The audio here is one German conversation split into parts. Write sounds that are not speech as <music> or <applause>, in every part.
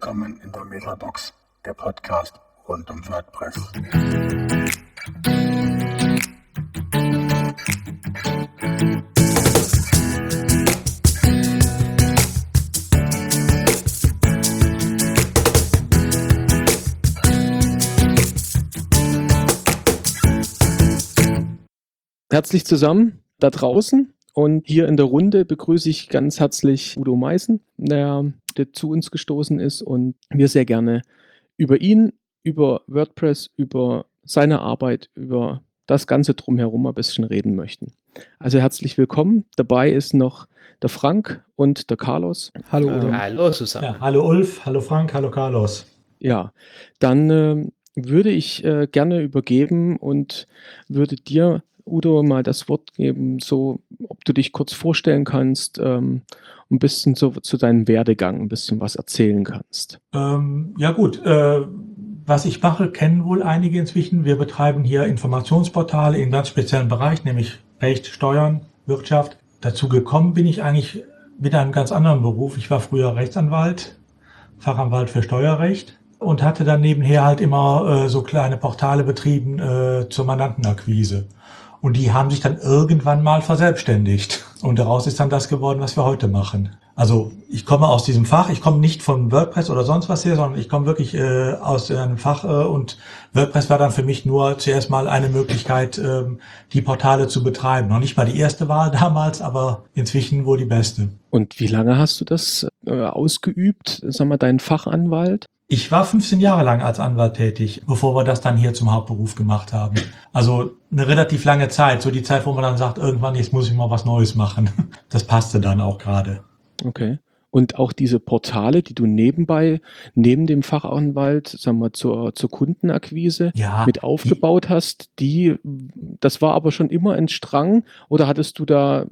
willkommen in der Metabox, der Podcast rund um WordPress. Herzlich zusammen da draußen. Und hier in der Runde begrüße ich ganz herzlich Udo Meißen, der, der zu uns gestoßen ist und wir sehr gerne über ihn, über WordPress, über seine Arbeit, über das Ganze drumherum ein bisschen reden möchten. Also herzlich willkommen. Dabei ist noch der Frank und der Carlos. Hallo Udo. Ähm, hallo Susanne. Ja, hallo Ulf, hallo Frank, hallo Carlos. Ja, dann äh, würde ich äh, gerne übergeben und würde dir Udo mal das Wort geben, so ob du dich kurz vorstellen kannst, ähm, ein bisschen so, zu deinem Werdegang, ein bisschen was erzählen kannst. Ähm, ja gut, äh, was ich mache, kennen wohl einige inzwischen. Wir betreiben hier Informationsportale in ganz speziellen Bereich, nämlich Recht, Steuern, Wirtschaft. Dazu gekommen bin ich eigentlich mit einem ganz anderen Beruf. Ich war früher Rechtsanwalt, Fachanwalt für Steuerrecht und hatte dann nebenher halt immer äh, so kleine Portale betrieben äh, zur Mandantenakquise. Und die haben sich dann irgendwann mal verselbstständigt. Und daraus ist dann das geworden, was wir heute machen. Also ich komme aus diesem Fach, ich komme nicht von WordPress oder sonst was her, sondern ich komme wirklich äh, aus einem Fach äh, und WordPress war dann für mich nur zuerst mal eine Möglichkeit, äh, die Portale zu betreiben. Noch nicht mal die erste Wahl <laughs> damals, aber inzwischen wohl die beste. Und wie lange hast du das äh, ausgeübt, sag mal, dein Fachanwalt? Ich war 15 Jahre lang als Anwalt tätig, bevor wir das dann hier zum Hauptberuf gemacht haben. Also eine relativ lange Zeit, so die Zeit, wo man dann sagt, irgendwann jetzt muss ich mal was Neues machen. <laughs> Das passte dann auch gerade. Okay. Und auch diese Portale, die du nebenbei, neben dem Fachanwalt, sagen wir, zur, zur Kundenakquise Ja, mit aufgebaut hast, die, das war aber schon immer ein Strang oder hattest du da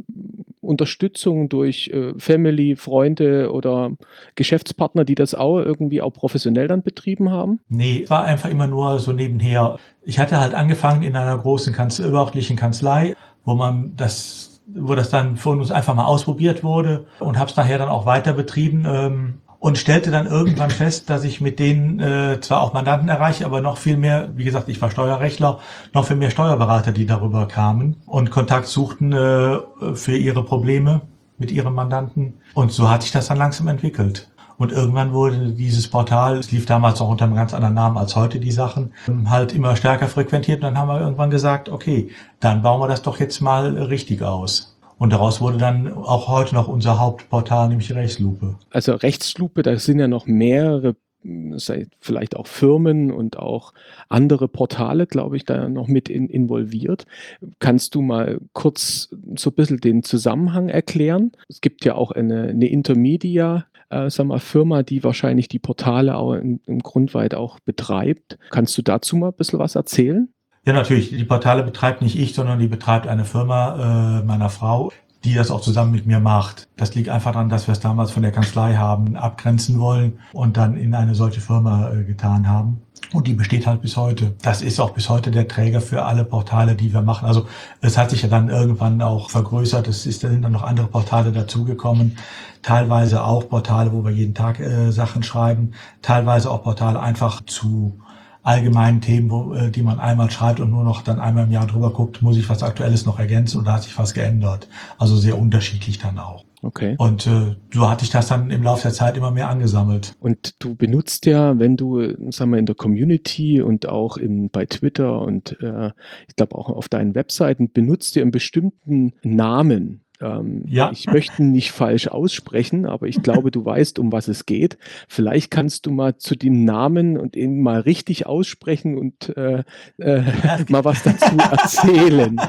Unterstützung durch äh, Family, Freunde oder Geschäftspartner, die das auch irgendwie auch professionell dann betrieben haben? Nee, war einfach immer nur so nebenher. Ich hatte halt angefangen in einer großen Kanz überörtlichen Kanzlei, wo man das, wo das dann von uns einfach mal ausprobiert wurde und habe es nachher dann auch weiter betrieben ähm, und stellte dann irgendwann fest, dass ich mit denen äh, zwar auch Mandanten erreiche, aber noch viel mehr, wie gesagt, ich war Steuerrechtler, noch viel mehr Steuerberater, die darüber kamen und Kontakt suchten äh, für ihre Probleme mit ihren Mandanten. Und so hat sich das dann langsam entwickelt. Und irgendwann wurde dieses Portal, es lief damals auch unter einem ganz anderen Namen als heute die Sachen, halt immer stärker frequentiert. Und dann haben wir irgendwann gesagt, okay, dann bauen wir das doch jetzt mal richtig aus. Und daraus wurde dann auch heute noch unser Hauptportal, nämlich Rechtslupe. Also Rechtslupe, da sind ja noch mehrere, vielleicht auch Firmen und auch andere Portale, glaube ich, da noch mit in, involviert. Kannst du mal kurz so ein bisschen den Zusammenhang erklären? Es gibt ja auch eine, eine Intermedia, äh, sag mal, Firma, die wahrscheinlich die Portale auch im, im Grundweit auch betreibt. Kannst du dazu mal ein bisschen was erzählen? Ja, natürlich. Die Portale betreibt nicht ich, sondern die betreibt eine Firma äh, meiner Frau, die das auch zusammen mit mir macht. Das liegt einfach daran, dass wir es damals von der Kanzlei haben abgrenzen wollen und dann in eine solche Firma äh, getan haben. Und die besteht halt bis heute. Das ist auch bis heute der Träger für alle Portale, die wir machen. Also es hat sich ja dann irgendwann auch vergrößert. Es sind dann noch andere Portale dazugekommen. Teilweise auch Portale, wo wir jeden Tag äh, Sachen schreiben. Teilweise auch Portale einfach zu allgemeinen Themen, wo, äh, die man einmal schreibt und nur noch dann einmal im Jahr drüber guckt, muss ich was Aktuelles noch ergänzen oder hat sich was geändert. Also sehr unterschiedlich dann auch. Okay. Und äh, so hatte ich das dann im Laufe der Zeit immer mehr angesammelt. Und du benutzt ja, wenn du, sagen wir, in der Community und auch in, bei Twitter und äh, ich glaube auch auf deinen Webseiten benutzt du einen bestimmten Namen. Ähm, Ja. Ich möchte nicht falsch aussprechen, aber ich glaube, du weißt, um was es geht. Vielleicht kannst du mal zu dem Namen und ihn mal richtig aussprechen und äh, äh, <laughs> <laughs> mal was dazu <laughs> erzählen.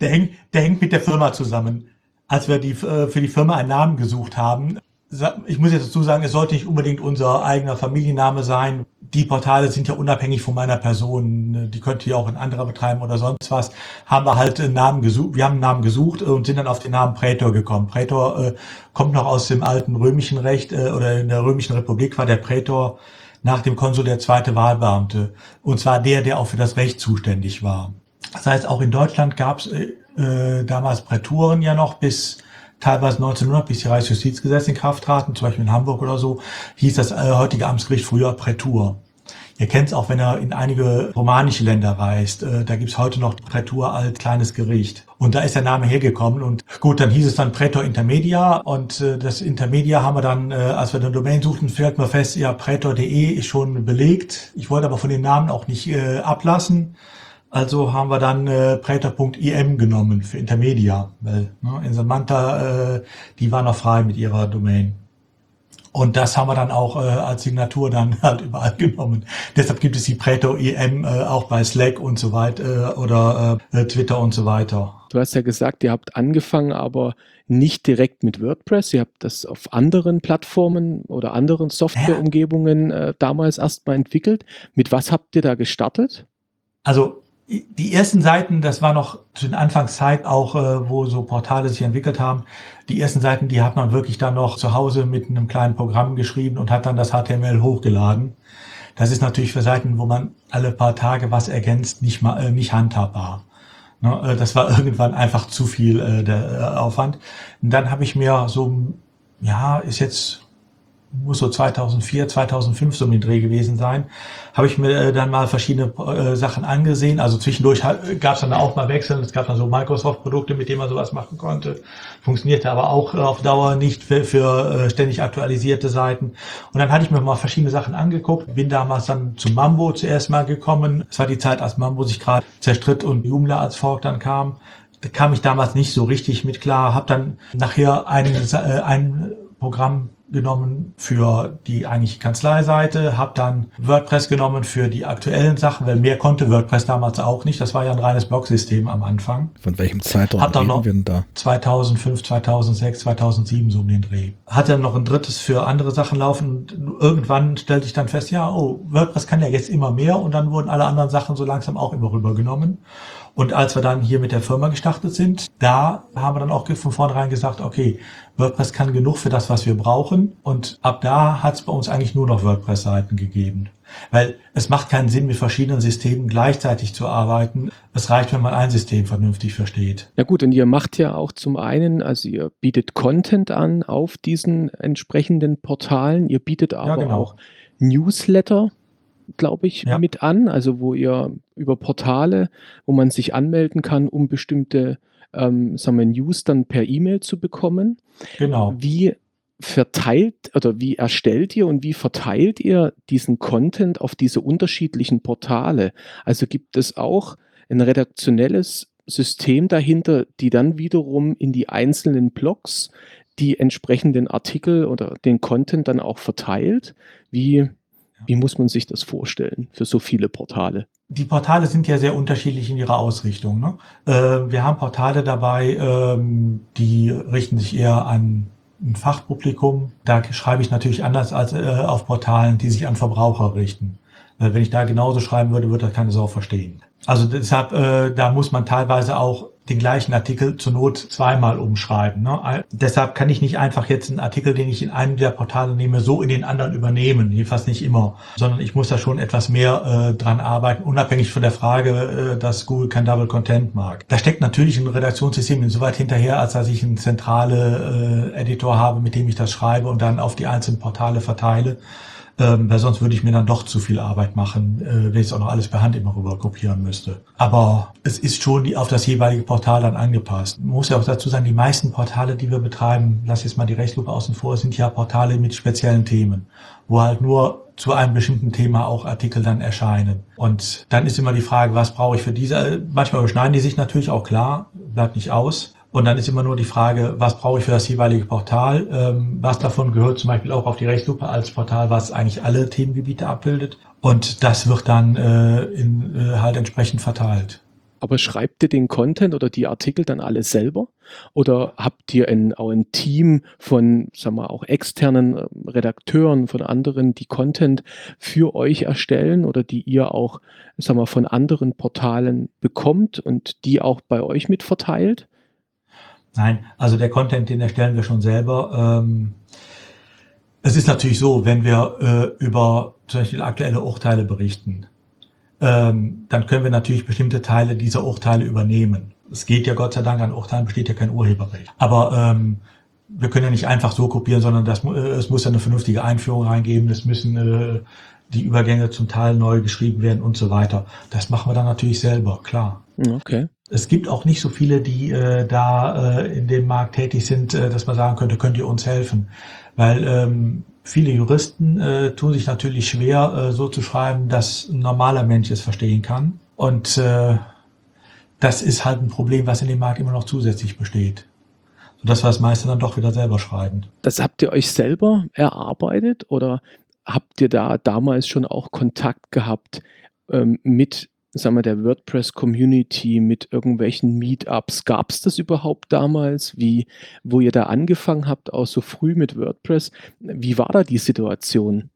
Der hängt, der hängt mit der Firma zusammen. Als wir die, äh, für die Firma einen Namen gesucht haben, ich muss jetzt dazu sagen, es sollte nicht unbedingt unser eigener Familienname sein. Die Portale sind ja unabhängig von meiner Person. Die könnte ja auch ein anderer betreiben oder sonst was. Haben wir halt einen Namen gesucht. Wir haben einen Namen gesucht und sind dann auf den Namen Prätor gekommen. Prätor äh, kommt noch aus dem alten römischen Recht äh, oder in der römischen Republik war der Prätor nach dem Konsul der zweite Wahlbeamte. Und zwar der, der auch für das Recht zuständig war. Das heißt, auch in Deutschland gab es äh, äh, damals Präturen ja noch bis teilweise 1900, bis die Reichsjustizgesetze in Kraft traten, zum Beispiel in Hamburg oder so, hieß das äh, heutige Amtsgericht früher Prätur. Ihr kennt es auch, wenn er in einige romanische Länder reist. Äh, da gibt's heute noch Prätur als kleines Gericht. Und da ist der Name hergekommen. Und gut, dann hieß es dann Prätor Intermedia. Und äh, das Intermedia haben wir dann, äh, als wir den Domain suchten, stellten wir fest, ja, prätor.de ist schon belegt. Ich wollte aber von den Namen auch nicht ablassen. Also haben wir dann äh, Prätor.im genommen für Intermedia, weil ne, in Samantha, äh, die war noch frei mit ihrer Domain. Und das haben wir dann auch äh, als Signatur dann <laughs> halt überall genommen. Deshalb gibt es die Preto EM äh, auch bei Slack und so weiter äh, oder äh, Twitter und so weiter. Du hast ja gesagt, ihr habt angefangen, aber nicht direkt mit WordPress. Ihr habt das auf anderen Plattformen oder anderen Softwareumgebungen äh, damals erstmal entwickelt. Mit was habt ihr da gestartet? Also die ersten Seiten, das war noch zu den Anfangszeit auch, äh, wo so Portale sich entwickelt haben. Die ersten Seiten, die hat man wirklich dann noch zu Hause mit einem kleinen Programm geschrieben und hat dann das HTML hochgeladen. Das ist natürlich für Seiten, wo man alle paar Tage was ergänzt, nicht mal äh, nicht handhabbar. Ne, äh, das war <laughs> irgendwann einfach zu viel äh, der äh, Aufwand. Und dann habe ich mir so, ja, ist jetzt muss so 2004, 2005 so um den Dreh gewesen sein, habe ich mir äh, dann mal verschiedene äh, Sachen angesehen. Also zwischendurch gab es dann auch mal Wechseln. Es gab dann so Microsoft-Produkte, mit denen man sowas machen konnte. Funktionierte aber auch auf Dauer nicht für, für äh, ständig aktualisierte Seiten. Und dann hatte ich mir mal verschiedene Sachen angeguckt. Bin damals dann zu Mambo zuerst mal gekommen. Es war die Zeit, als Mambo sich gerade zerstritt und Joomla als Fork dann kam. Da kam ich damals nicht so richtig mit klar. Habe dann nachher ein, äh, ein Programm genommen für die eigentlich Kanzleiseite, habe dann WordPress genommen für die aktuellen Sachen, weil mehr konnte WordPress damals auch nicht. Das war ja ein reines Blogsystem am Anfang. Von welchem Zeitraum hat dann noch wir da? 2005, 2006, 2007 so um den Dreh. Hat dann noch ein drittes für andere Sachen laufen. Irgendwann stellte ich dann fest, ja, oh, WordPress kann ja jetzt immer mehr und dann wurden alle anderen Sachen so langsam auch immer rübergenommen. Und als wir dann hier mit der Firma gestartet sind, da haben wir dann auch von vornherein gesagt, okay, WordPress kann genug für das, was wir brauchen. Und ab da hat es bei uns eigentlich nur noch WordPress-Seiten gegeben. Weil es macht keinen Sinn, mit verschiedenen Systemen gleichzeitig zu arbeiten. Es reicht, wenn man ein System vernünftig versteht. Ja gut, und ihr macht ja auch zum einen, also ihr bietet Content an auf diesen entsprechenden Portalen. Ihr bietet aber ja, genau. auch Newsletter glaube ich, ja. mit an, also wo ihr über Portale, wo man sich anmelden kann, um bestimmte ähm, sagen wir, News dann per E-Mail zu bekommen. Genau. Wie verteilt oder wie erstellt ihr und wie verteilt ihr diesen Content auf diese unterschiedlichen Portale? Also gibt es auch ein redaktionelles System dahinter, die dann wiederum in die einzelnen Blogs die entsprechenden Artikel oder den Content dann auch verteilt? Wie, wie muss man sich das vorstellen für so viele Portale? Die Portale sind ja sehr unterschiedlich in ihrer Ausrichtung. Ne? Äh, wir haben Portale dabei, ähm, die richten sich eher an ein Fachpublikum. Da schreibe ich natürlich anders als äh, auf Portalen, die sich an Verbraucher richten. Äh, wenn ich da genauso schreiben würde, würde das keine Sau verstehen. Also deshalb, äh, da muss man teilweise auch den gleichen Artikel zur Not zweimal umschreiben. Ne? Deshalb kann ich nicht einfach jetzt einen Artikel, den ich in einem der Portale nehme, so in den anderen übernehmen, jedenfalls nicht immer, sondern ich muss da schon etwas mehr äh, dran arbeiten, unabhängig von der Frage, äh, dass Google kein Double Content mag. Da steckt natürlich ein Redaktionssystem insoweit hinterher, als dass ich einen zentrale äh, Editor habe, mit dem ich das schreibe und dann auf die einzelnen Portale verteile ähm, weil sonst würde ich mir dann doch zu viel Arbeit machen, äh, wenn ich es auch noch alles per Hand immer rüber kopieren müsste. Aber es ist schon auf das jeweilige Portal dann angepasst. Man muss ja auch dazu sagen, die meisten Portale, die wir betreiben, lass jetzt mal die Rechtslupe außen vor, sind ja Portale mit speziellen Themen, wo halt nur zu einem bestimmten Thema auch Artikel dann erscheinen. Und dann ist immer die Frage, was brauche ich für diese? Manchmal überschneiden die sich natürlich auch klar, bleibt nicht aus. Und dann ist immer nur die Frage, was brauche ich für das jeweilige Portal? Ähm, was davon gehört zum Beispiel auch auf die Rechtslupe als Portal, was eigentlich alle Themengebiete abbildet. Und das wird dann äh, in, äh, halt entsprechend verteilt. Aber schreibt ihr den Content oder die Artikel dann alle selber? Oder habt ihr ein, auch ein Team von, sagen wir, auch externen äh, Redakteuren, von anderen, die Content für euch erstellen oder die ihr auch, sagen wir, von anderen Portalen bekommt und die auch bei euch mit verteilt? Nein, also der Content, den erstellen wir schon selber. Ähm, es ist natürlich so, wenn wir äh, über zum Beispiel aktuelle Urteile berichten, ähm, dann können wir natürlich bestimmte Teile dieser Urteile übernehmen. Es geht ja Gott sei Dank an Urteilen besteht ja kein Urheberrecht. Aber ähm, wir können ja nicht einfach so kopieren, sondern das, äh, es muss ja eine vernünftige Einführung reingeben. Es müssen äh, die Übergänge zum Teil neu geschrieben werden und so weiter. Das machen wir dann natürlich selber, klar. Okay. Es gibt auch nicht so viele, die äh, da äh, in dem Markt tätig sind, äh, dass man sagen könnte, könnt ihr uns helfen. Weil ähm, viele Juristen äh, tun sich natürlich schwer, äh, so zu schreiben, dass ein normaler Mensch es verstehen kann. Und äh, das ist halt ein Problem, was in dem Markt immer noch zusätzlich besteht. Sodass wir das meiste dann doch wieder selber schreiben. Das habt ihr euch selber erarbeitet oder habt ihr da damals schon auch Kontakt gehabt ähm, mit sagen wir, der WordPress-Community, mit irgendwelchen Meetups? Gab es das überhaupt damals, wie, wo ihr da angefangen habt, auch so früh mit WordPress? Wie war da die Situation?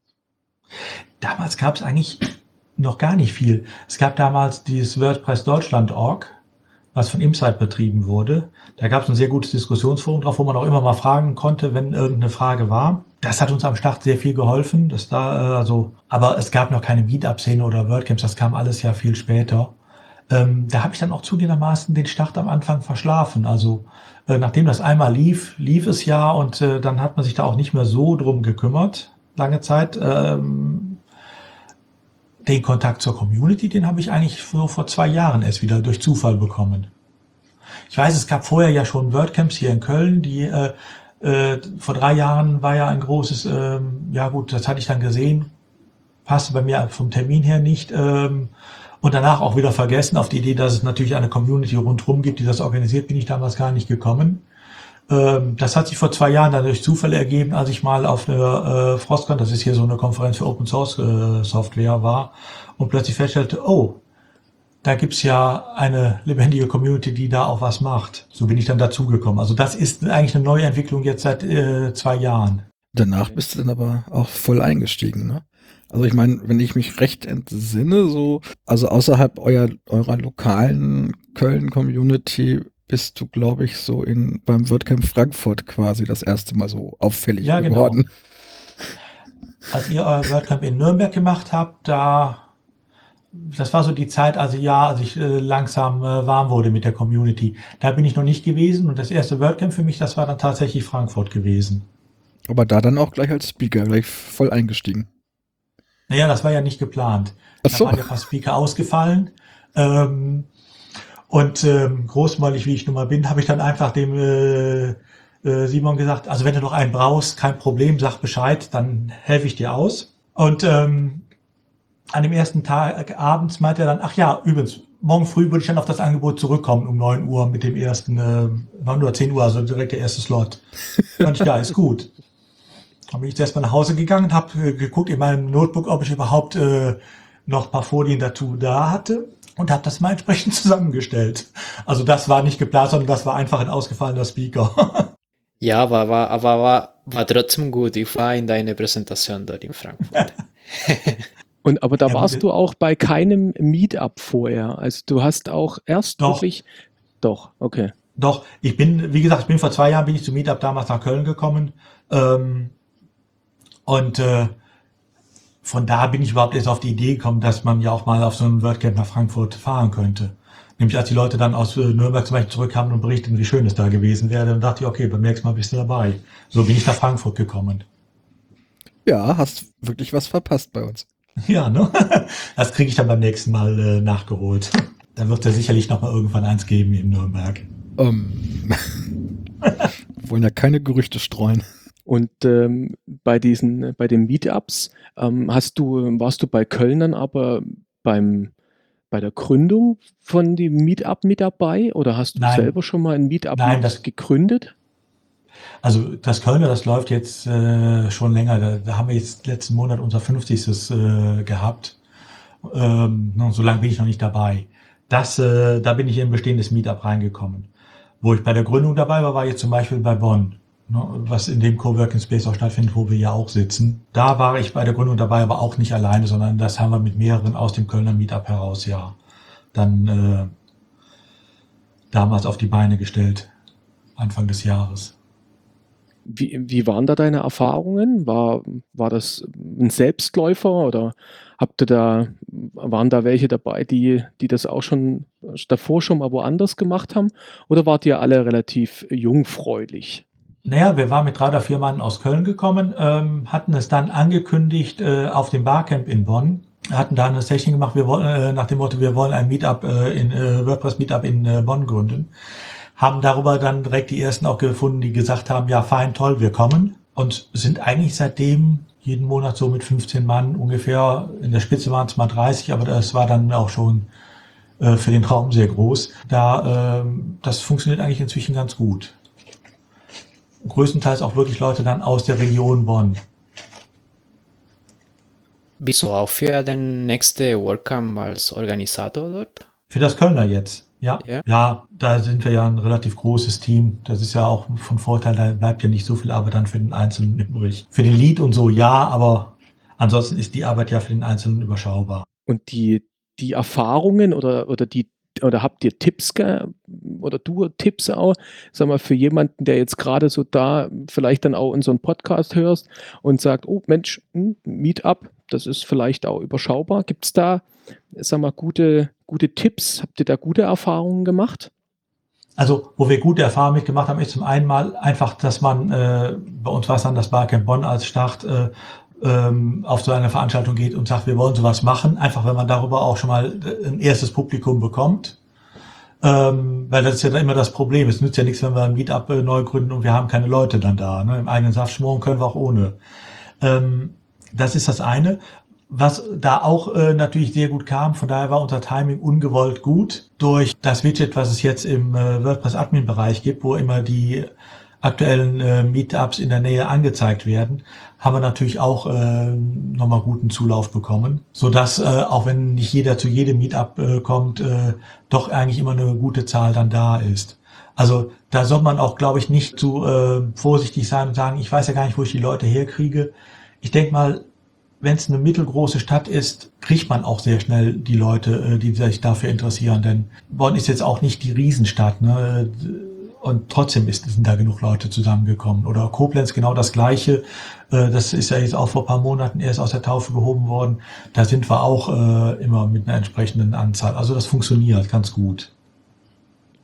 Damals gab es eigentlich noch gar nicht viel. Es gab damals dieses WordPress Deutschland.org, was von Insight betrieben wurde. Da gab es ein sehr gutes Diskussionsforum drauf, wo man auch immer mal fragen konnte, wenn irgendeine Frage war. Das hat uns am Start sehr viel geholfen. Das da, äh, also, aber es gab noch keine Meetup-Szene oder WordCamps, das kam alles ja viel später. Ähm, da habe ich dann auch zugegebenermaßen den Start am Anfang verschlafen. Also äh, nachdem das einmal lief, lief es ja und äh, dann hat man sich da auch nicht mehr so drum gekümmert, lange Zeit. Ähm, den Kontakt zur Community, den habe ich eigentlich so vor zwei Jahren erst wieder durch Zufall bekommen. Ich weiß, es gab vorher ja schon WordCamps hier in Köln, die äh, äh, vor drei Jahren war ja ein großes, ähm, ja gut, das hatte ich dann gesehen, passte bei mir vom Termin her nicht. Ähm, und danach auch wieder vergessen. Auf die Idee, dass es natürlich eine Community rundherum gibt, die das organisiert, bin ich damals gar nicht gekommen. Ähm, das hat sich vor zwei Jahren dann durch Zufall ergeben, als ich mal auf einer äh, Frostcon, das ist hier so eine Konferenz für Open Source äh, Software war, und plötzlich feststellte, oh, da gibt's ja eine lebendige Community, die da auch was macht. So bin ich dann dazugekommen. Also das ist eigentlich eine neue Entwicklung jetzt seit äh, zwei Jahren. Danach bist du dann aber auch voll eingestiegen, ne? Also ich meine, wenn ich mich recht entsinne, so, also außerhalb eurer, eurer lokalen Köln-Community bist du, glaube ich, so in beim WordCamp Frankfurt quasi das erste Mal so auffällig Ja, genau. geworden. Als ihr euer WordCamp in Nürnberg gemacht habt, da, das war so die Zeit, also ja, als ich äh, langsam äh, warm wurde mit der Community. Da bin ich noch nicht gewesen und das erste WordCamp für mich, das war dann tatsächlich Frankfurt gewesen. Aber da dann auch gleich als Speaker, gleich voll eingestiegen. Naja, das war ja nicht geplant. Ach Da so. waren ja ein paar Speaker ausgefallen. Ähm, und ähm, großmäulig, wie ich nun mal bin, habe ich dann einfach dem äh, äh, Simon gesagt, also wenn du noch einen brauchst, kein Problem, sag Bescheid, dann helfe ich dir aus. Und ähm, an dem ersten Tag abends meinte er dann, ach ja, übrigens, morgen früh würde ich dann auf das Angebot zurückkommen um 9 Uhr mit dem ersten, äh, 9 Uhr, 10 Uhr, also direkt der erste Slot. <laughs> Fand ich, ja, ist gut. Dann bin ich erstmal nach Hause gegangen, habe äh, geguckt in meinem Notebook, ob ich überhaupt äh, noch ein paar Folien dazu da hatte und habe das mal entsprechend <laughs> zusammengestellt. Also das war nicht geplant, sondern das war einfach ein ausgefallener Speaker. <laughs> Ja, aber war, aber war, war trotzdem gut. Ich war in deiner Präsentation dort in Frankfurt. Und aber da Ja, warst du auch bei keinem Meetup vorher. Also du hast auch erst Doch. wirklich. Doch, okay. Doch, ich bin, wie gesagt, ich bin vor zwei Jahren bin ich zum Meetup damals nach Köln gekommen. Ähm, und äh, von da bin ich überhaupt erst auf die Idee gekommen, dass man ja auch mal auf so ein WordCamp nach Frankfurt fahren könnte. Nämlich als die Leute dann aus äh, Nürnberg zum Beispiel zurückkamen und berichteten, wie schön es da gewesen wäre, dann dachte ich, okay, beim nächsten Mal bist du dabei. So bin ich nach Frankfurt gekommen. Ja, hast wirklich was verpasst bei uns. <laughs> Ja, ne? Das kriege ich dann beim nächsten Mal äh, nachgeholt. <laughs> Da wird es sicherlich noch mal irgendwann eins geben in Nürnberg. Ähm, <laughs> wollen ja keine Gerüchte streuen. Und ähm, bei diesen, bei den Meetups, ähm, hast du, warst du bei Kölnern aber beim bei der Gründung von dem Meetup mit dabei oder hast du Nein. selber schon mal ein Meetup Nein, das- gegründet? Also das Kölner, das läuft jetzt äh, schon länger. Da, da haben wir jetzt letzten Monat unser 50. Äh, gehabt. Ähm, so lange bin ich noch nicht dabei. Das, äh, da bin ich in ein bestehendes Meetup reingekommen. Wo ich bei der Gründung dabei war, war jetzt zum Beispiel bei Bonn, ne, was in dem Coworking Space auch stattfindet, wo wir ja auch sitzen. Da war ich bei der Gründung dabei, aber auch nicht alleine, sondern das haben wir mit mehreren aus dem Kölner Meetup heraus ja dann äh, damals auf die Beine gestellt, Anfang des Jahres. Wie, wie waren da deine Erfahrungen? War, war das ein Selbstläufer oder habt ihr da, waren da welche dabei, die, die das auch schon davor schon mal woanders gemacht haben? Oder wart ihr alle relativ jungfräulich? Naja, wir waren mit drei oder vier Mann aus Köln gekommen, ähm, hatten es dann angekündigt äh, auf dem Barcamp in Bonn, hatten da eine Session gemacht, wir wollen, äh, nach dem Motto, wir wollen ein Meetup äh, in äh, WordPress Meetup in äh, Bonn gründen. Haben darüber dann direkt die ersten auch gefunden, die gesagt haben, ja, fein, toll, wir kommen. Und sind eigentlich seitdem jeden Monat so mit 15 Mann ungefähr. In der Spitze waren es mal 30, aber das war dann auch schon äh, für den Traum sehr groß. Da, äh, das funktioniert eigentlich inzwischen ganz gut. Größtenteils auch wirklich Leute dann aus der Region Bonn. Bist du auch für den nächsten WordCamp als Organisator dort? Für das Kölner jetzt. Ja, Ja. ja, da sind wir ja ein relativ großes Team. Das ist ja auch von Vorteil, da bleibt ja nicht so viel Arbeit dann für den Einzelnen übrig. Für den Lead und so ja, aber ansonsten ist die Arbeit ja für den Einzelnen überschaubar. Und die, die Erfahrungen oder, oder die oder habt ihr Tipps oder du Tipps auch, sag mal, für jemanden, der jetzt gerade so da vielleicht dann auch einen Podcast hörst und sagt, oh Mensch, hm, Meetup, das ist vielleicht auch überschaubar. Gibt es da, sag mal, gute, gute Tipps? Habt ihr da gute Erfahrungen gemacht? Also, wo wir gute Erfahrungen mitgemacht haben, ist zum einen mal einfach, dass man, äh, bei uns war es dann das Barcamp Bonn als Start, äh, ähm, auf so eine Veranstaltung geht und sagt, wir wollen sowas machen, einfach wenn man darüber auch schon mal äh, ein erstes Publikum bekommt. Ähm, weil das ist ja dann immer das Problem. Es nützt ja nichts, wenn wir ein Meetup äh, neu gründen und wir haben keine Leute dann da. Ne? Im eigenen Saft schmoren können wir auch ohne. Ähm, das ist das eine. Was da auch äh, natürlich sehr gut kam, von daher war unser Timing ungewollt gut durch das Widget, was es jetzt im äh, WordPress-Admin-Bereich gibt, wo immer die aktuellen äh, Meetups in der Nähe angezeigt werden, haben wir natürlich auch äh, nochmal guten Zulauf bekommen, so dass äh, auch wenn nicht jeder zu jedem Meetup äh, kommt, äh, doch eigentlich immer eine gute Zahl dann da ist. Also da soll man auch, glaube ich, nicht zu äh, vorsichtig sein und sagen, ich weiß ja gar nicht, wo ich die Leute herkriege. Ich denke mal, wenn es eine mittelgroße Stadt ist, kriegt man auch sehr schnell die Leute, äh, die sich dafür interessieren. Denn Bonn ist jetzt auch nicht die Riesenstadt. Ne? Und trotzdem ist, sind da genug Leute zusammengekommen. Oder Koblenz genau das Gleiche. Äh, Das ist ja jetzt auch vor ein paar Monaten erst aus der Taufe gehoben worden. Da sind wir auch äh, immer mit einer entsprechenden Anzahl. Also das funktioniert ganz gut.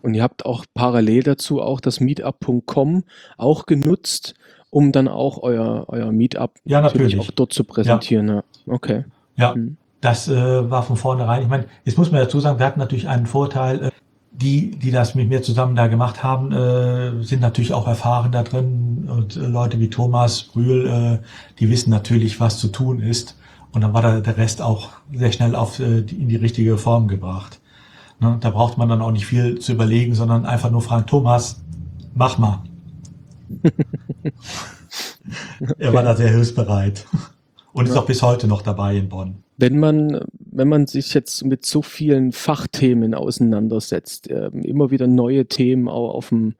Und ihr habt auch parallel dazu auch das Meetup.com auch genutzt, um dann auch euer, euer Meetup Ja, natürlich. auch dort zu präsentieren. Ja. Okay. Ja, Mhm. das äh, war von vornherein. Ich meine, jetzt muss man dazu sagen, wir hatten natürlich einen Vorteil. Äh, die, die das mit mir zusammen da gemacht haben, äh, sind natürlich auch erfahren da drin. Und äh, Leute wie Thomas Brühl, äh, die wissen natürlich, was zu tun ist. Und dann war da der Rest auch sehr schnell auf, äh, die, in die richtige Form gebracht. Ne? Da braucht man dann auch nicht viel zu überlegen, sondern einfach nur fragen, Thomas, mach mal. <laughs> Er war da sehr hilfsbereit. Und ist Ja. auch bis heute noch dabei in Bonn. Wenn man, wenn man sich jetzt mit so vielen Fachthemen auseinandersetzt, ähm, immer wieder neue Themen auch auf dem,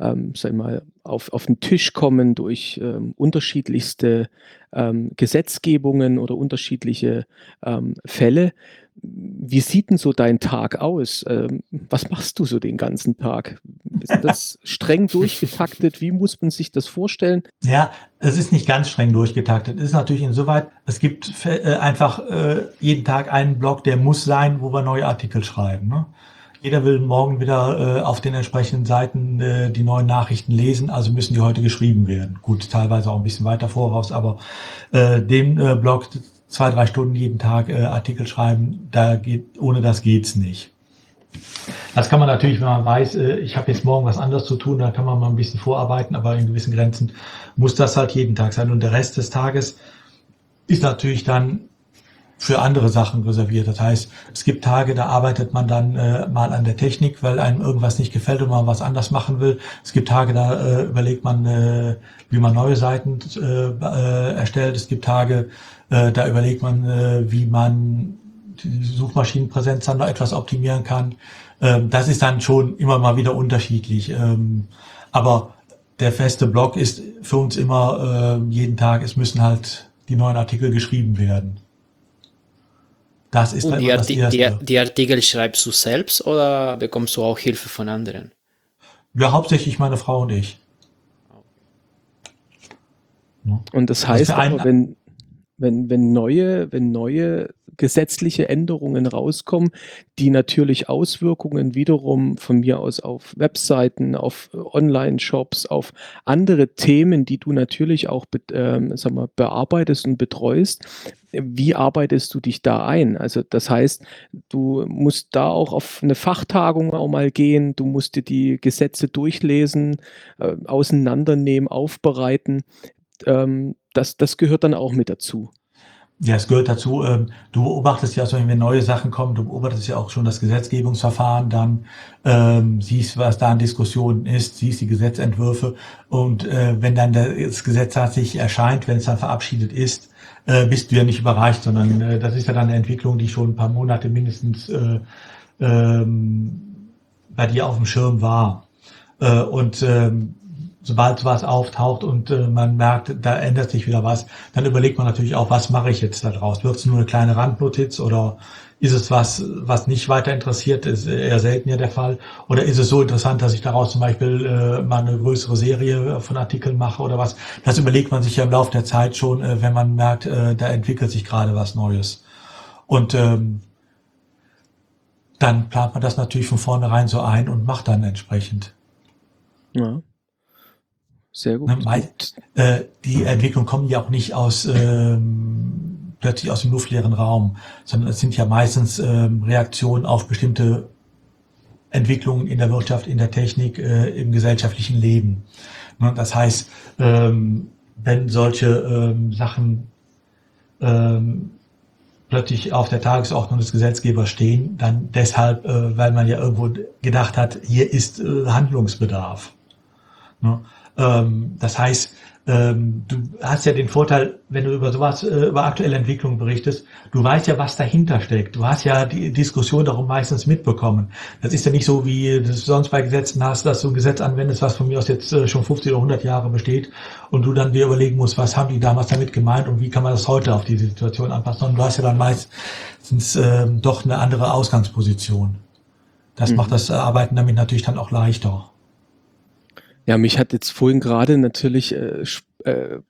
ähm, sag mal, auf, auf den Tisch kommen durch ähm, unterschiedlichste ähm, Gesetzgebungen oder unterschiedliche ähm, Fälle. Wie sieht denn so dein Tag aus? Ähm, was machst du so den ganzen Tag? Ist das <laughs> streng durchgetaktet? Wie muss man sich das vorstellen? Ja, es ist nicht ganz streng durchgetaktet. Es ist natürlich insoweit, es gibt äh, einfach äh, jeden Tag einen Blog, der muss sein, wo wir neue Artikel schreiben. Ne? Jeder will morgen wieder äh, auf den entsprechenden Seiten äh, die neuen Nachrichten lesen, also müssen die heute geschrieben werden. Gut, teilweise auch ein bisschen weiter voraus, aber äh, den äh, Blog zwei, drei Stunden jeden Tag äh, Artikel schreiben, da geht, ohne das geht's nicht. Das kann man natürlich, wenn man weiß, äh, ich habe jetzt morgen was anderes zu tun, da kann man mal ein bisschen vorarbeiten, aber in gewissen Grenzen muss das halt jeden Tag sein. Und der Rest des Tages ist natürlich dann für andere Sachen reserviert. Das heißt, es gibt Tage, da arbeitet man dann äh, mal an der Technik, weil einem irgendwas nicht gefällt und man was anders machen will. Es gibt Tage, da äh, überlegt man, äh, wie man neue Seiten äh, äh, erstellt. Es gibt Tage, da überlegt man, äh, wie man die Suchmaschinenpräsenz dann noch etwas optimieren kann. Ähm, das ist dann schon immer mal wieder unterschiedlich. Ähm, aber der feste Blog ist für uns immer äh, jeden Tag, es müssen halt die neuen Artikel geschrieben werden. Das ist dann die, immer das Arti Erste. die, die Artikel schreibst du selbst oder bekommst du auch Hilfe von anderen? Ja, hauptsächlich meine Frau und ich. Und das Also heißt, einen- aber, wenn, wenn, wenn neue, wenn neue gesetzliche Änderungen rauskommen, die natürlich Auswirkungen wiederum von mir aus auf Webseiten, auf Online-Shops, auf andere Themen, die du natürlich auch ähm, sag mal, bearbeitest und betreust. Wie arbeitest du dich da ein? Also das heißt, du musst da auch auf eine Fachtagung auch mal gehen, du musst dir die Gesetze durchlesen, äh, auseinandernehmen, aufbereiten. Ähm, das, das gehört dann auch mit dazu. Ja, es gehört dazu. Ähm, du beobachtest ja, also wenn neue Sachen kommen, du beobachtest ja auch schon das Gesetzgebungsverfahren, dann ähm, siehst, was da an Diskussionen ist, siehst die Gesetzentwürfe und äh, wenn dann das Gesetz tatsächlich erscheint, wenn es dann verabschiedet ist, äh, bist du ja nicht überreicht, sondern äh, das ist ja dann eine Entwicklung, die schon ein paar Monate mindestens äh, ähm, bei dir auf dem Schirm war. Äh, und ähm, sobald was auftaucht und äh, man merkt, da ändert sich wieder was, dann überlegt man natürlich auch, was mache ich jetzt da draus? Wird es nur eine kleine Randnotiz oder ist es was, was nicht weiter interessiert? Ist eher selten ja der Fall. Oder ist es so interessant, dass ich daraus zum Beispiel äh, mal eine größere Serie von Artikeln mache oder was? Das überlegt man sich ja im Laufe der Zeit schon, äh, wenn man merkt, äh, da entwickelt sich gerade was Neues. Und ähm, dann plant man das natürlich von vornherein so ein und macht dann entsprechend. Ja. Sehr gut. Ne, äh, die Entwicklung kommen ja auch nicht aus ähm, plötzlich aus dem luftleeren Raum, sondern es sind ja meistens ähm, Reaktionen auf bestimmte Entwicklungen in der Wirtschaft, in der Technik, äh, im gesellschaftlichen Leben. Ne, das heißt, ähm, wenn solche ähm, Sachen ähm, plötzlich auf der Tagesordnung des Gesetzgebers stehen, dann deshalb, äh, weil man ja irgendwo gedacht hat, hier ist äh, Handlungsbedarf. Ne? Ähm, das heißt, ähm, du hast ja den Vorteil, wenn du über sowas, äh, über aktuelle Entwicklungen berichtest, du weißt ja, was dahinter steckt. Du hast ja die Diskussion darum meistens mitbekommen. Das ist ja nicht so, wie du sonst bei Gesetzen hast, dass du ein Gesetz anwendest, was von mir aus jetzt äh, schon 50 oder 100 Jahre besteht und du dann dir überlegen musst, was haben die damals damit gemeint und wie kann man das heute auf diese Situation anpassen. Und du hast ja dann meistens ähm, doch eine andere Ausgangsposition. Das mhm. macht das Arbeiten damit natürlich dann auch leichter. Ja, mich hat jetzt vorhin gerade natürlich äh, äh,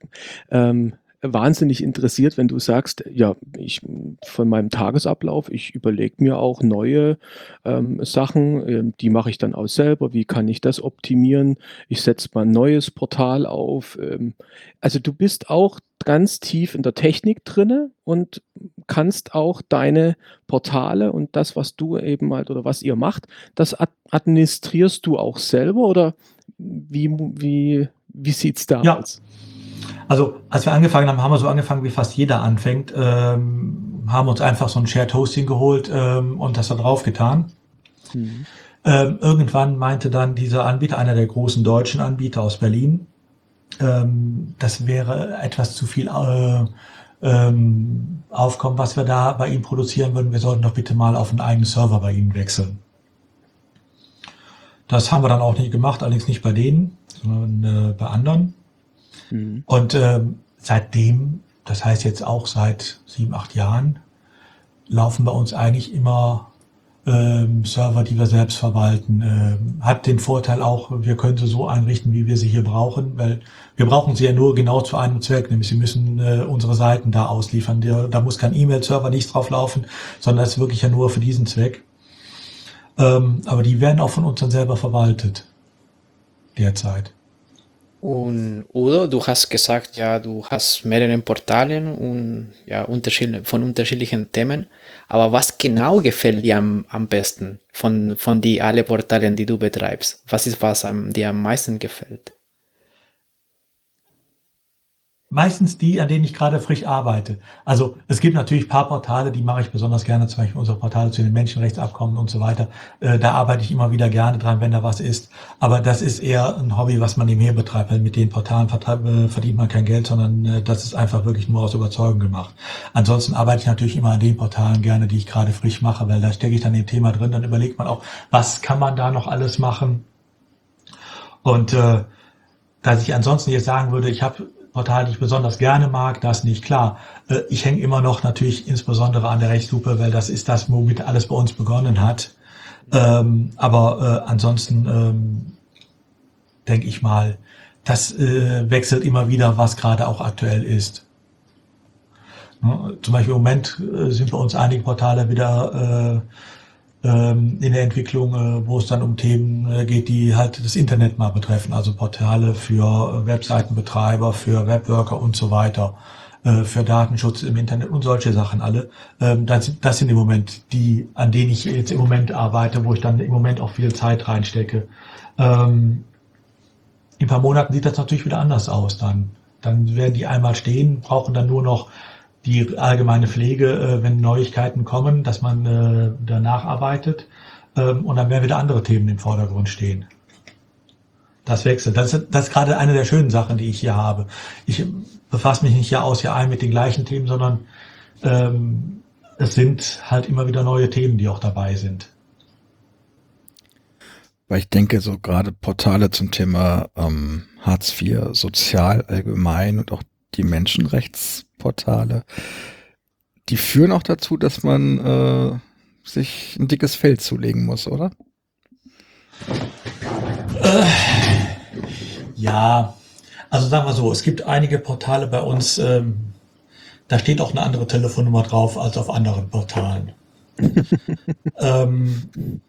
ähm, wahnsinnig interessiert, wenn du sagst, ja, ich von meinem Tagesablauf, ich überlege mir auch neue ähm, Sachen, äh, die mache ich dann auch selber. Wie kann ich das optimieren? Ich setze mal ein neues Portal auf. Ähm, also du bist auch ganz tief in der Technik drinne und kannst auch deine Portale und das, was du eben halt oder was ihr macht, das administrierst du auch selber oder wie, wie, wie sieht es da ja. aus? Also, als wir angefangen haben, haben wir so angefangen, wie fast jeder anfängt, ähm, haben uns einfach so ein Shared Hosting geholt ähm, und das da drauf getan. Mhm. Ähm, irgendwann meinte dann dieser Anbieter, einer der großen deutschen Anbieter aus Berlin, ähm, das wäre etwas zu viel äh, ähm, Aufkommen, was wir da bei ihm produzieren würden. Wir sollten doch bitte mal auf einen eigenen Server bei ihnen wechseln. Das haben wir dann auch nicht gemacht, allerdings nicht bei denen, sondern äh, bei anderen. Mhm. Und ähm, seitdem, das heißt jetzt auch seit sieben, acht Jahren, laufen bei uns eigentlich immer ähm, Server, die wir selbst verwalten. Ähm, hat den Vorteil auch, wir können sie so einrichten, wie wir sie hier brauchen, weil wir brauchen sie ja nur genau zu einem Zweck, nämlich sie müssen äh, unsere Seiten da ausliefern. Der, da muss kein E-Mail-Server nicht drauf laufen, sondern das ist wirklich ja nur für diesen Zweck. Ähm, aber die werden auch von uns dann selber verwaltet. Derzeit. Und Udo, du hast gesagt, ja, du hast mehrere Portalen und ja, unterschiedliche, von unterschiedlichen Themen. Aber was genau gefällt dir am, am besten von, von die alle Portalen, die du betreibst? Was ist, was am, dir am meisten gefällt? Meistens die, an denen ich gerade frisch arbeite. Also es gibt natürlich ein paar Portale, die mache ich besonders gerne, zum Beispiel unsere Portale zu den Menschenrechtsabkommen und so weiter. Äh, da arbeite ich immer wieder gerne dran, wenn da was ist. Aber das ist eher ein Hobby, was man nebenher betreibt, weil mit den Portalen äh, verdient man kein Geld, sondern äh, das ist einfach wirklich nur aus Überzeugung gemacht. Ansonsten arbeite ich natürlich immer an den Portalen gerne, die ich gerade frisch mache, weil da stecke ich dann im Thema drin, dann überlegt man auch, was kann man da noch alles machen. Und äh, dass ich ansonsten jetzt sagen würde, ich habe Portal, die ich besonders gerne mag, das nicht klar. Äh, ich hänge immer noch natürlich insbesondere an der Rechtslupe, weil das ist das, womit alles bei uns begonnen hat. Ähm, aber äh, ansonsten ähm, denke ich mal, das äh, wechselt immer wieder, was gerade auch aktuell ist. Ne? Zum Beispiel im Moment sind bei uns einige Portale wieder in der Entwicklung, äh, wo es dann um Themen äh, geht, die halt das Internet mal betreffen, also Portale für Webseitenbetreiber, für Webworker und so weiter, äh, für Datenschutz im Internet und solche Sachen alle. Ähm, das, sind, das sind im Moment die, an denen ich jetzt im Moment arbeite, wo ich dann im Moment auch viel Zeit reinstecke. Ähm, in ein paar Monaten sieht das natürlich wieder anders aus dann. Dann werden die einmal stehen, brauchen dann nur noch die allgemeine Pflege, äh, wenn Neuigkeiten kommen, dass man äh, danach arbeitet. Ähm, und dann werden wieder andere Themen im Vordergrund stehen. Das wechselt. Das ist, das ist gerade eine der schönen Sachen, die ich hier habe. Ich befasse mich nicht Jahr aus, Jahr ein mit den gleichen Themen, sondern ähm, es sind halt immer wieder neue Themen, die auch dabei sind. Weil ich denke, so gerade Portale zum Thema ähm, Hartz IV, sozial allgemein und auch die Menschenrechtsportale, die führen auch dazu, dass man äh, sich ein dickes Feld zulegen muss, oder? Äh, ja, also sagen wir so, es gibt einige Portale bei uns, ähm, da steht auch eine andere Telefonnummer drauf als auf anderen Portalen. <laughs> ähm,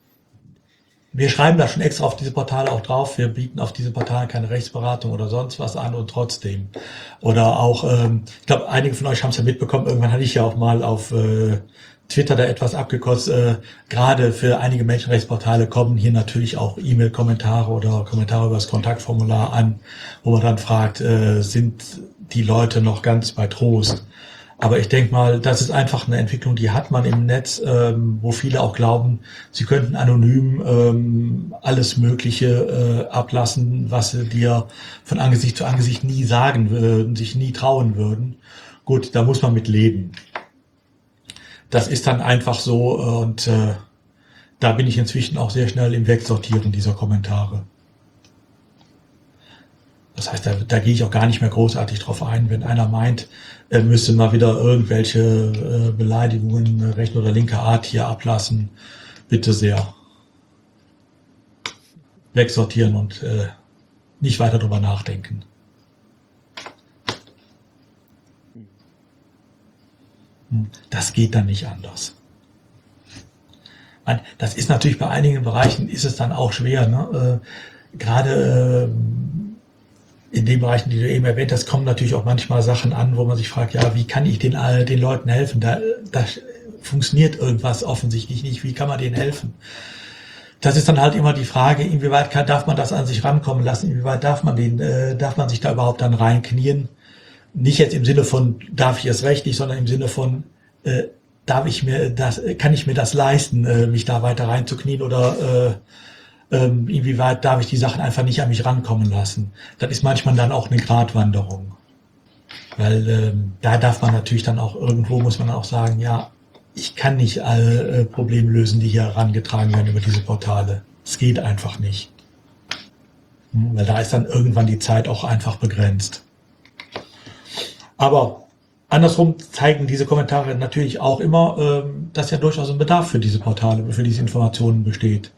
wir schreiben da schon extra auf diese Portale auch drauf. Wir bieten auf diese Portale keine Rechtsberatung oder sonst was an und trotzdem. Oder auch, ähm, ich glaube, einige von euch haben es ja mitbekommen, irgendwann hatte ich ja auch mal auf äh, Twitter da etwas abgekotzt. Äh, gerade für einige Menschenrechtsportale kommen hier natürlich auch E-Mail-Kommentare oder Kommentare über das Kontaktformular an, wo man dann fragt, äh, sind die Leute noch ganz bei Trost? Aber ich denke mal, das ist einfach eine Entwicklung, die hat man im Netz, ähm, wo viele auch glauben, sie könnten anonym ähm, alles Mögliche äh, ablassen, was sie dir von Angesicht zu Angesicht nie sagen würden, sich nie trauen würden. Gut, da muss man mit leben. Das ist dann einfach so und äh, da bin ich inzwischen auch sehr schnell im Wegsortieren dieser Kommentare. Das heißt, da, da gehe ich auch gar nicht mehr großartig drauf ein, wenn einer meint, er müsste mal wieder irgendwelche äh, Beleidigungen äh, rechter oder linker Art hier ablassen. Bitte sehr. Wegsortieren und äh, nicht weiter drüber nachdenken. Hm, das geht dann nicht anders. Das ist natürlich bei einigen Bereichen ist es dann auch schwer. Ne? Äh, gerade äh, in den Bereichen, die du eben erwähnt hast, kommen natürlich auch manchmal Sachen an, wo man sich fragt, ja, wie kann ich den, den Leuten helfen? Da, da funktioniert irgendwas offensichtlich nicht. Wie kann man denen helfen? Das ist dann halt immer die Frage, inwieweit kann, darf man das an sich rankommen lassen? Inwieweit darf man den, äh, darf man sich da überhaupt dann reinknien? Nicht jetzt im Sinne von, darf ich es rechtlich, sondern im Sinne von, äh, darf ich mir das, kann ich mir das leisten, äh, mich da weiter reinzuknien oder äh, ähm, inwieweit darf ich die Sachen einfach nicht an mich rankommen lassen. Das ist manchmal dann auch eine Gratwanderung. Weil ähm, da darf man natürlich dann auch irgendwo, muss man auch sagen, ja, ich kann nicht alle äh, Probleme lösen, die hier herangetragen werden über diese Portale. Es geht einfach nicht. Hm, weil da ist dann irgendwann die Zeit auch einfach begrenzt. Aber andersrum zeigen diese Kommentare natürlich auch immer, ähm, dass ja durchaus ein Bedarf für diese Portale, für diese Informationen besteht.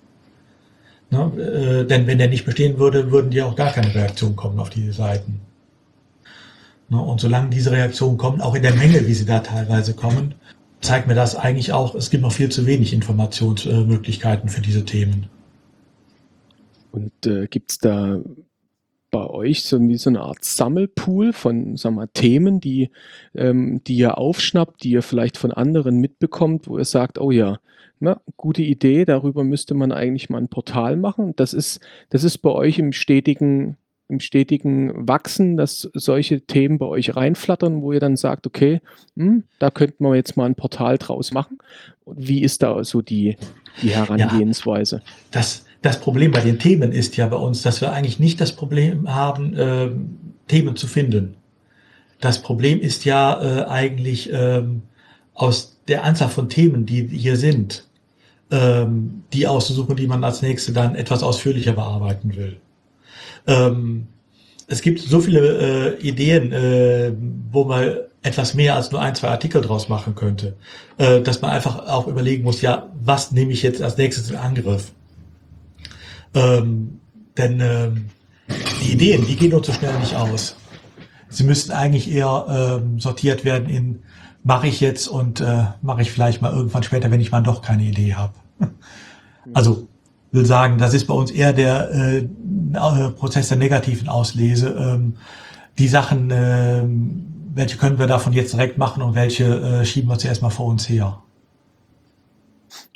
Ne? Äh, denn wenn der nicht bestehen würde, würden die auch gar keine Reaktionen kommen auf diese Seiten. Ne? Und solange diese Reaktionen kommen, auch in der Menge, wie sie da teilweise kommen, zeigt mir das eigentlich auch, es gibt noch viel zu wenig Informationsmöglichkeiten für diese Themen. Und äh, gibt es da bei euch so wie so eine Art Sammelpool von sagen wir, Themen, die, ähm, die ihr aufschnappt, die ihr vielleicht von anderen mitbekommt, wo ihr sagt, oh ja, na, gute Idee, darüber müsste man eigentlich mal ein Portal machen. Das ist, das ist bei euch im stetigen, im stetigen Wachsen, dass solche Themen bei euch reinflattern, wo ihr dann sagt, okay, hm, da könnten wir jetzt mal ein Portal draus machen. Wie ist da so die, die Herangehensweise? Ja, das, das Problem bei den Themen ist ja bei uns, dass wir eigentlich nicht das Problem haben, äh, Themen zu finden. Das Problem ist ja äh, eigentlich ähm, aus der Anzahl von Themen, die hier sind, ähm, die auszusuchen, die man als nächste dann etwas ausführlicher bearbeiten will. Ähm, es gibt so viele äh, Ideen, äh, wo man etwas mehr als nur ein, zwei Artikel draus machen könnte, äh, dass man einfach auch überlegen muss, ja, was nehme ich jetzt als nächstes in Angriff? Ähm, denn ähm, die Ideen, die gehen uns so schnell nicht aus. Sie müssten eigentlich eher ähm, sortiert werden in mache ich jetzt und äh, mache ich vielleicht mal irgendwann später, wenn ich mal doch keine Idee habe. Also will sagen, das ist bei uns eher der äh, äh, Prozess der negativen Auslese. Ähm, die Sachen, äh, welche können wir davon jetzt direkt machen und welche äh, schieben wir zuerst mal vor uns her.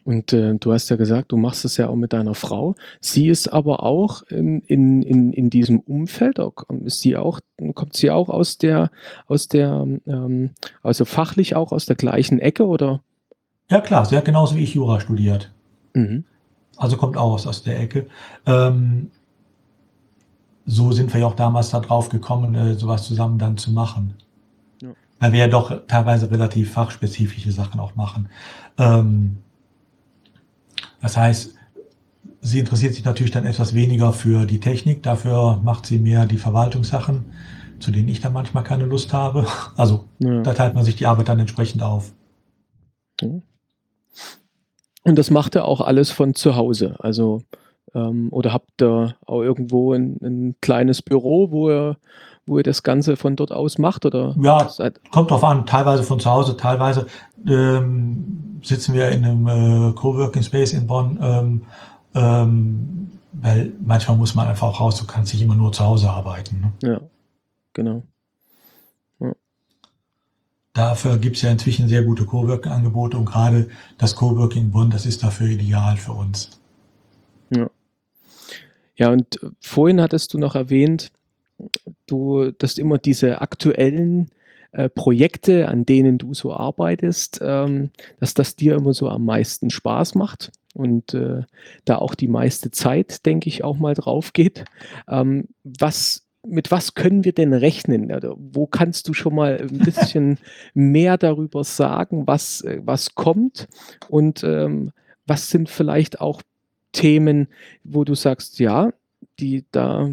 Und äh, du hast ja gesagt, du machst es ja auch mit deiner Frau. Sie ist aber auch in, in, in, in diesem Umfeld, ist sie auch, kommt sie auch aus der, aus der, ähm, also fachlich auch aus der gleichen Ecke oder? Ja klar, sie hat genauso wie ich Jura studiert. Mhm. Also kommt auch aus, aus der Ecke. Ähm, so sind wir ja auch damals da drauf gekommen, äh, sowas zusammen dann zu machen. Ja. Weil wir ja doch teilweise relativ fachspezifische Sachen auch machen. Ähm, das heißt, sie interessiert sich natürlich dann etwas weniger für die Technik, dafür macht sie mehr die Verwaltungssachen, zu denen ich dann manchmal keine Lust habe. <laughs> Also Ja. da teilt man sich die Arbeit dann entsprechend auf. Und das macht er auch alles von zu Hause. Also, ähm, oder habt ihr auch irgendwo ein, ein kleines Büro, wo ihr, wo ihr das Ganze von dort aus macht? Oder Ja, Kommt drauf an, teilweise von zu Hause, teilweise ähm, sitzen wir in einem äh, Coworking Space in Bonn, ähm, ähm, weil manchmal muss man einfach auch raus, du kannst nicht immer nur zu Hause arbeiten. Ne? ja, genau. Dafür gibt es ja inzwischen sehr gute Coworking-Angebote und gerade das Coworking in Bonn, das ist dafür ideal für uns. Ja, und äh, vorhin hattest du noch erwähnt, du, dass immer diese aktuellen äh, Projekte, an denen du so arbeitest, ähm, dass das dir immer so am meisten Spaß macht und äh, da auch die meiste Zeit, denke ich, auch mal drauf geht. Ähm, was, mit was können wir denn rechnen? Oder wo kannst du schon mal ein bisschen <laughs> mehr darüber sagen, was, äh, was kommt und ähm, was sind vielleicht auch Themen, wo du sagst, ja, die da-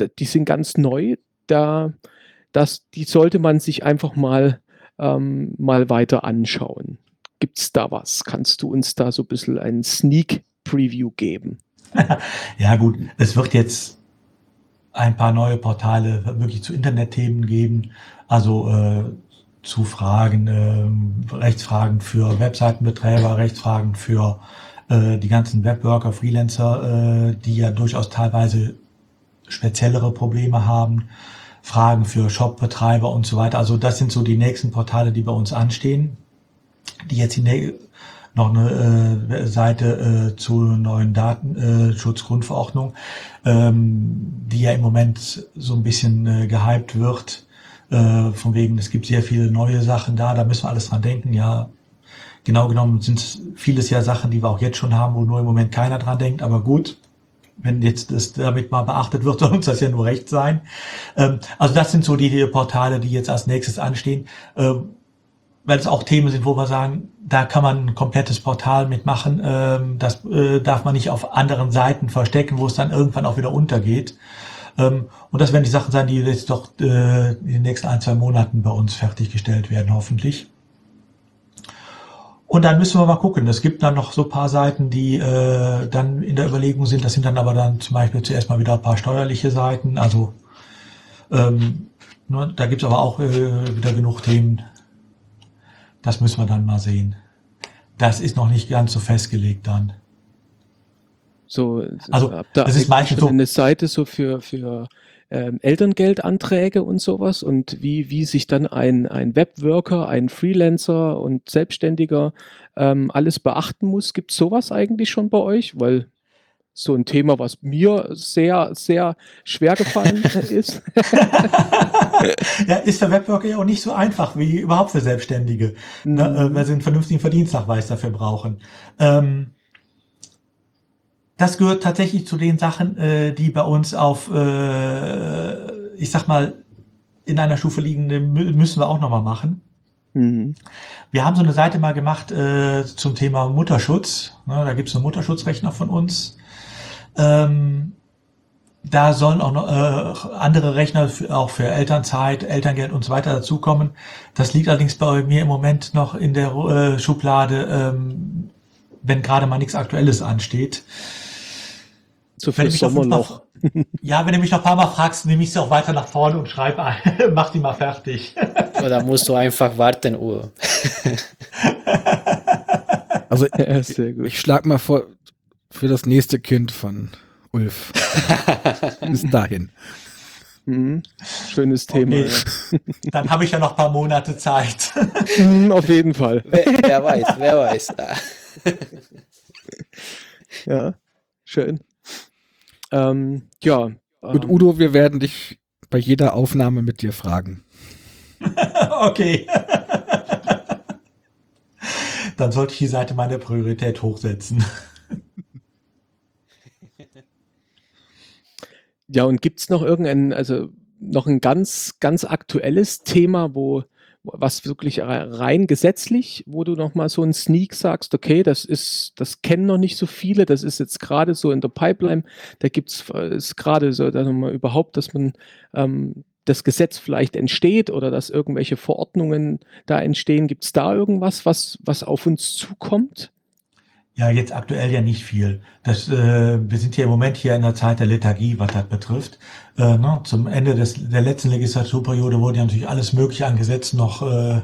die sind ganz neu, da, das, die sollte man sich einfach mal, ähm, mal weiter anschauen. Gibt es da was? Kannst du uns da so ein bisschen einen Sneak Preview geben? <laughs> Ja gut, es wird jetzt ein paar neue Portale wirklich zu Internetthemen geben, also äh, zu Fragen, ähm, Rechtsfragen für Webseitenbetreiber, Rechtsfragen für äh, die ganzen Webworker, Freelancer, äh, die ja durchaus teilweise speziellere Probleme haben, Fragen für Shopbetreiber und so weiter. Also das sind so die nächsten Portale, die bei uns anstehen, die jetzt die noch eine äh, Seite äh, zur neuen Datenschutzgrundverordnung, ähm, die ja im Moment so ein bisschen äh, gehypt wird. Äh, von wegen, es gibt sehr viele neue Sachen da, da müssen wir alles dran denken. Ja, genau genommen sind es vieles ja Sachen, die wir auch jetzt schon haben, wo nur im Moment keiner dran denkt. Aber gut, wenn jetzt das damit mal beachtet wird, <laughs> soll uns das ja nur recht sein. Ähm, also das sind so die, die Portale, die jetzt als nächstes anstehen. Ähm, weil es auch Themen sind, wo wir sagen, da kann man ein komplettes Portal mitmachen. Ähm, das äh, darf man nicht auf anderen Seiten verstecken, wo es dann irgendwann auch wieder untergeht. Ähm, und das werden die Sachen sein, die jetzt doch äh, in den nächsten ein, zwei Monaten bei uns fertiggestellt werden, hoffentlich. Und dann müssen wir mal gucken. Es gibt dann noch so ein paar Seiten, die äh, dann in der Überlegung sind. Das sind dann aber dann zum Beispiel zuerst mal wieder ein paar steuerliche Seiten. Also ähm, ne, da gibt's aber auch äh, wieder genug Themen. Das müssen wir dann mal sehen. Das ist noch nicht ganz so festgelegt dann. So, Also, ihr das ist meistens so- eine Seite so für, für ähm, Elterngeldanträge und sowas und wie, wie sich dann ein, ein Webworker, ein Freelancer und Selbstständiger ähm, alles beachten muss. Gibt es sowas eigentlich schon bei euch? Weil so ein Thema, was mir sehr, sehr schwer gefallen <laughs> ist. ja, ist für Webworker ja auch nicht so einfach wie überhaupt für Selbstständige, ne, äh, weil sie einen vernünftigen Verdienstnachweis dafür brauchen. Ähm, das gehört tatsächlich zu den Sachen, äh, die bei uns auf, äh, ich sag mal, in einer Stufe liegen, mü- müssen wir auch nochmal machen. Mhm. Wir haben so eine Seite mal gemacht äh, zum Thema Mutterschutz. Ne, da gibt es einen Mutterschutzrechner von uns. Ähm, da sollen auch noch äh, andere Rechner für, auch für Elternzeit, Elterngeld und so weiter dazukommen. Das liegt allerdings bei mir im Moment noch in der äh, Schublade, ähm, wenn gerade mal nichts Aktuelles ansteht. So Wenn für du mich noch fünfmal Sommerloch. <laughs> Ja, wenn du mich noch ein paar Mal fragst, nehme ich sie auch weiter nach vorne und schreibe ein, <laughs> mach die mal fertig. <laughs> Oder musst du einfach warten, Udo? Also Ja, sehr gut. ich schlag mal vor für das nächste Kind von Ulf. Bis dahin. Mhm. Schönes Thema. Okay. Dann habe ich ja noch ein paar Monate Zeit. Mhm, Auf jeden Fall. wer, wer weiß, wer weiß. Ja, schön. Ähm, ja. Und ähm, Udo, wir werden dich bei jeder Aufnahme mit dir fragen. <laughs> okay. Dann sollte ich die Seite meine Priorität hochsetzen. Ja, und gibt's noch irgendein, also noch ein ganz, ganz aktuelles Thema, wo was wirklich re- rein gesetzlich, wo du noch mal so einen Sneak sagst, okay, das ist, das kennen noch nicht so viele, das ist jetzt gerade so in der Pipeline, da gibt's äh, ist gerade so, dass man überhaupt, dass man ähm, das Gesetz vielleicht entsteht oder dass irgendwelche Verordnungen da entstehen. Gibt's da irgendwas, was, was auf uns zukommt? Ja, jetzt aktuell ja nicht viel. Das, äh, wir sind hier im Moment hier in der Zeit der Lethargie, was das betrifft. Äh, ne, zum Ende des, der letzten Legislaturperiode wurde ja natürlich alles Mögliche an Gesetzen noch äh,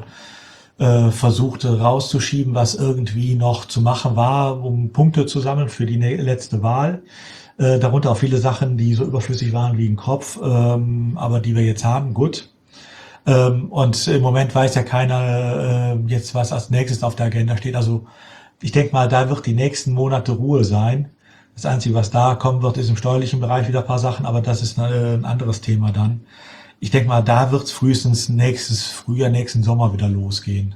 äh, versucht rauszuschieben, was irgendwie noch zu machen war, um Punkte zu sammeln für die ne- letzte Wahl. Äh, darunter auch viele Sachen, die so überflüssig waren wie ein Kopf, ähm, aber die wir jetzt haben. Gut. Ähm, und im Moment weiß ja keiner äh, jetzt, was als nächstes auf der Agenda steht. Also ich denke mal, da wird die nächsten Monate Ruhe sein. Das Einzige, was da kommen wird, ist im steuerlichen Bereich wieder ein paar Sachen, aber das ist äh, ein anderes Thema dann. Ich denke mal, da wird es frühestens nächstes Frühjahr, nächsten Sommer wieder losgehen.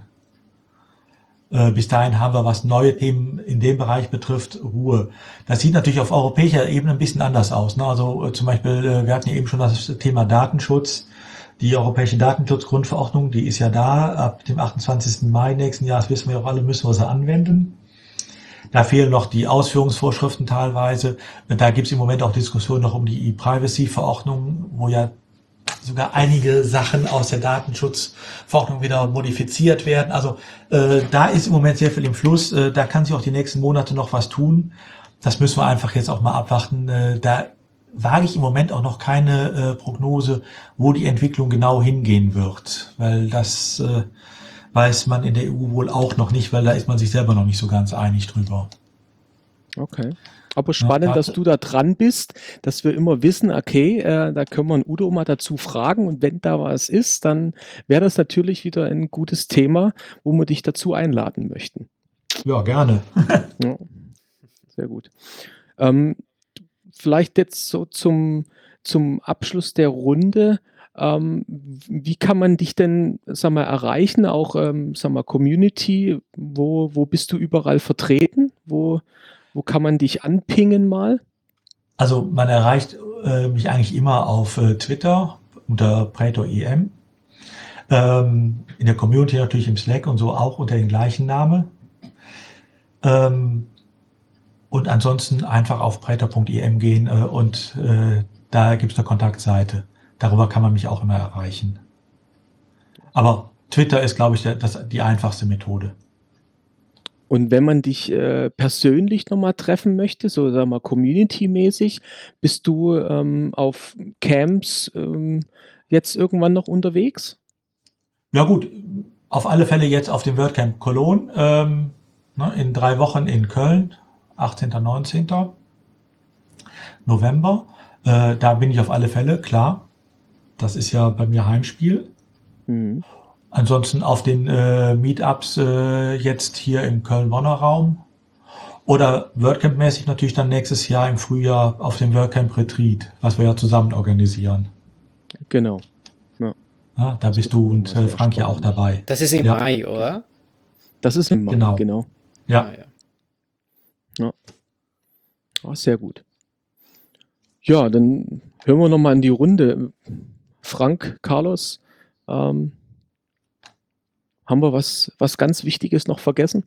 Äh, Bis dahin haben wir, was neue Themen in dem Bereich betrifft, Ruhe. Das sieht natürlich auf europäischer Ebene ein bisschen anders aus. Ne? Also äh, zum Beispiel, wir hatten ja eben schon das Thema Datenschutz. Die Europäische Datenschutzgrundverordnung, die ist ja da. Ab dem 28. Mai nächsten Jahres wissen wir auch alle, müssen wir sie anwenden. Da fehlen noch die Ausführungsvorschriften teilweise. Da gibt es im Moment auch Diskussionen noch um die E-Privacy-Verordnung, wo ja sogar einige Sachen aus der Datenschutzverordnung wieder modifiziert werden. Also äh, da ist im Moment sehr viel im Fluss. Äh, da kann sich auch die nächsten Monate noch was tun. Das müssen wir einfach jetzt auch mal abwarten. Äh, da wage ich im Moment auch noch keine äh, Prognose, wo die Entwicklung genau hingehen wird, weil das äh, weiß man in der EU wohl auch noch nicht, weil da ist man sich selber noch nicht so ganz einig drüber. Okay. Aber spannend, dass du da dran bist, dass wir immer wissen, okay, äh, da können wir einen Udo mal dazu fragen und wenn da was ist, dann wäre das natürlich wieder ein gutes Thema, wo wir dich dazu einladen möchten. Ja, gerne. <laughs> Ja, sehr gut. Ähm, vielleicht jetzt so zum, zum Abschluss der Runde. Ähm, wie kann man dich denn, sag mal, erreichen? Auch, ähm, sag mal, Community, wo, wo bist du überall vertreten? Wo, wo kann man dich anpingen mal? Also man erreicht äh, mich eigentlich immer auf äh, Twitter unter PrätorEM. Ähm, in der Community natürlich im Slack und so auch unter dem gleichen Namen. Ähm, und ansonsten einfach auf pretor.em gehen äh, und äh, da gibt es eine Kontaktseite. Darüber kann man mich auch immer erreichen. Aber Twitter ist, glaube ich, der, das, die einfachste Methode. Und wenn man dich äh, persönlich nochmal treffen möchte, so sag mal community-mäßig, bist du ähm, auf Camps ähm, jetzt irgendwann noch unterwegs? Ja gut, auf alle Fälle jetzt auf dem WordCamp Cologne ähm, ne, in drei Wochen in Köln, 18. 19. November. Äh, da bin ich auf alle Fälle, klar. Das ist ja bei mir Heimspiel. Mhm. Ansonsten auf den äh, Meetups äh, jetzt hier im Köln-Bonner Raum. Oder WordCamp-mäßig natürlich dann nächstes Jahr im Frühjahr auf dem WordCamp Retreat, was wir ja zusammen organisieren. Genau. Ja, da bist du und äh, Frank ja auch dabei. Das ist im Ja. Mai, oder? Das ist im Mai, Genau. genau. Ja, Ah, ja. Ah, sehr gut. Ja, dann hören wir nochmal in die Runde. Frank, Carlos, ähm, haben wir was, was ganz Wichtiges noch vergessen?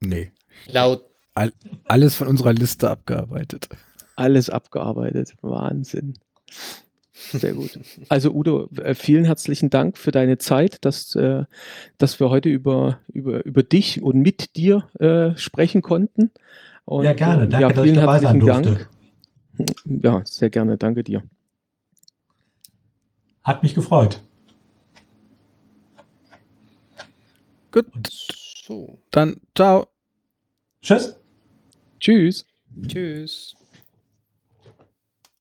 Nee. Laut Alles von unserer Liste abgearbeitet. Alles abgearbeitet. Wahnsinn. Sehr gut. <laughs> Also Udo, äh, vielen herzlichen Dank für deine Zeit, dass, äh, dass wir heute über, über, über dich und mit dir äh, sprechen konnten. Und, ja gerne. äh, Danke, ja, dass ich vielen dabei sein herzlichen durfte. Dank. Ja, sehr gerne. Danke dir. Hat mich gefreut. Gut, So, dann ciao. Tschüss. Tschüss. tschüss.